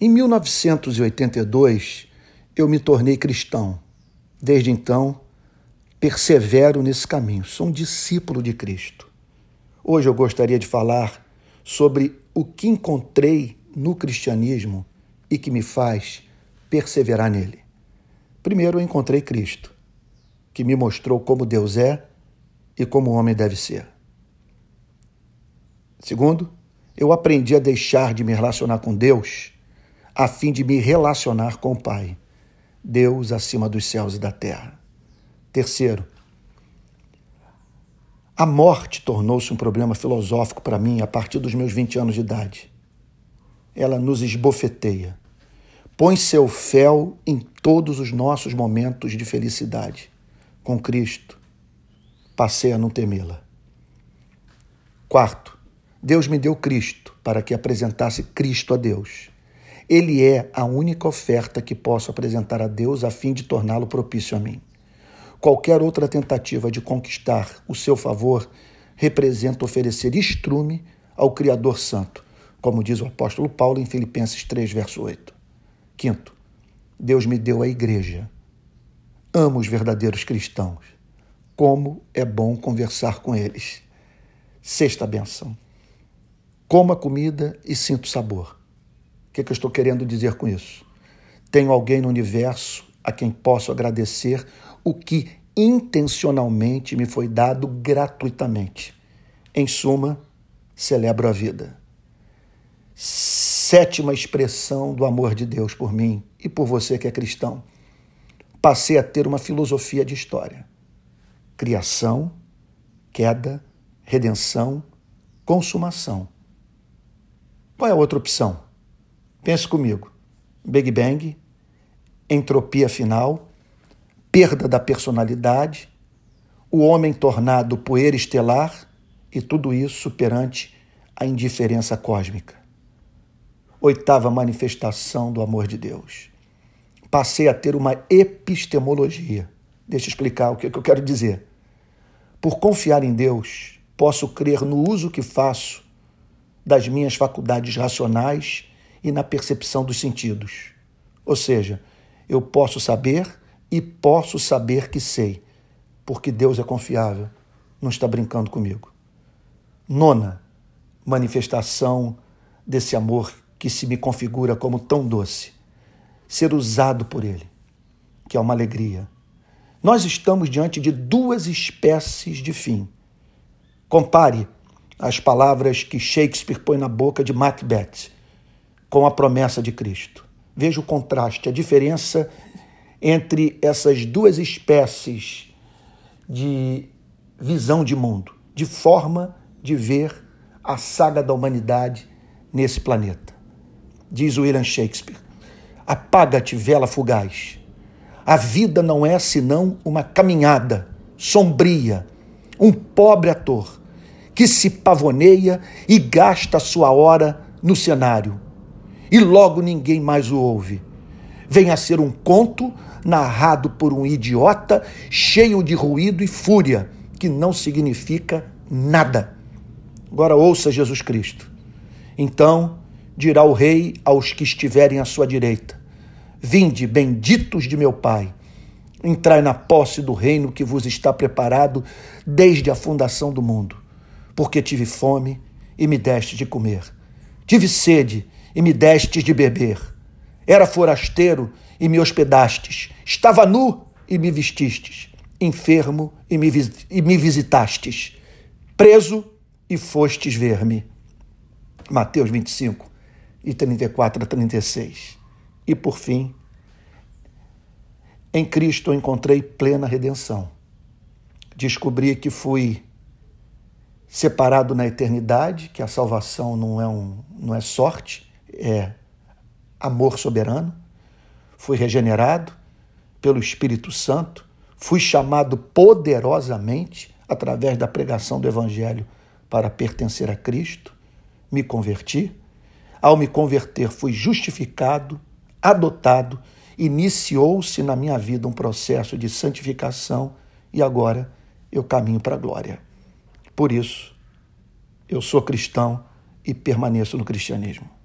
Em 1982, eu me tornei cristão. Desde então, persevero nesse caminho. Sou um discípulo de Cristo. Hoje eu gostaria de falar sobre o que encontrei no cristianismo e que me faz perseverar nele. Primeiro, eu encontrei Cristo, que me mostrou como Deus é e como o homem deve ser. Segundo, eu aprendi a deixar de me relacionar com Deus a fim de me relacionar com o Pai, Deus acima dos céus e da terra. Terceiro, a morte tornou-se um problema filosófico para mim a partir dos meus 20 anos de idade. Ela nos esbofeteia, põe seu fel em todos os nossos momentos de felicidade. Com Cristo, passei a não temê-la. Quarto, Deus me deu Cristo para que apresentasse Cristo a Deus. Ele é a única oferta que posso apresentar a Deus a fim de torná-lo propício a mim. Qualquer outra tentativa de conquistar o seu favor representa oferecer estrume ao Criador Santo, como diz o apóstolo Paulo em Filipenses 3, verso 8. Quinto, Deus me deu a igreja. Amo os verdadeiros cristãos. Como é bom conversar com eles. Sexta benção. Coma comida e sinto sabor que, que eu estou querendo dizer com isso? Tenho alguém no universo a quem posso agradecer o que intencionalmente me foi dado gratuitamente. Em suma, celebro a vida. Sétima expressão do amor de Deus por mim e por você que é cristão. Passei a ter uma filosofia de história: criação, queda, redenção, consumação. Qual é a outra opção? Pense comigo: Big Bang, entropia final, perda da personalidade, o homem tornado poeira estelar e tudo isso perante a indiferença cósmica. Oitava manifestação do amor de Deus. Passei a ter uma epistemologia. Deixa eu explicar o que eu quero dizer. Por confiar em Deus, posso crer no uso que faço das minhas faculdades racionais e na percepção dos sentidos. Ou seja, eu posso saber e posso saber que sei, porque Deus é confiável, não está brincando comigo. Nona manifestação desse amor que se me configura como tão doce, ser usado por Ele, que é uma alegria. Nós estamos diante de duas espécies de fim. Compare as palavras que Shakespeare põe na boca de Macbeth com a promessa de Cristo. Veja o contraste, a diferença entre essas duas espécies de visão de mundo, de forma de ver a saga da humanidade nesse planeta. Diz William Shakespeare: Apaga-te, vela fugaz. A vida não é senão uma caminhada sombria, um pobre ator que se pavoneia e gasta sua hora no cenário e logo ninguém mais o ouve. Vem a ser um conto narrado por um idiota cheio de ruído e fúria, que não significa nada. Agora ouça Jesus Cristo. Então dirá o rei aos que estiverem à sua direita: Vinde, benditos de meu Pai, entrai na posse do reino que vos está preparado desde a fundação do mundo, porque tive fome e me deste de comer, tive sede e me destes de beber. Era forasteiro e me hospedastes. Estava nu e me vestistes. Enfermo e me, e me visitastes. Preso e fostes ver-me. Mateus 25, e 34 a 36. E por fim, em Cristo eu encontrei plena redenção. Descobri que fui separado na eternidade, que a salvação não é, um, não é sorte, é amor soberano, fui regenerado pelo Espírito Santo, fui chamado poderosamente através da pregação do Evangelho para pertencer a Cristo, me converti. Ao me converter, fui justificado, adotado, iniciou-se na minha vida um processo de santificação e agora eu caminho para a glória. Por isso, eu sou cristão e permaneço no cristianismo.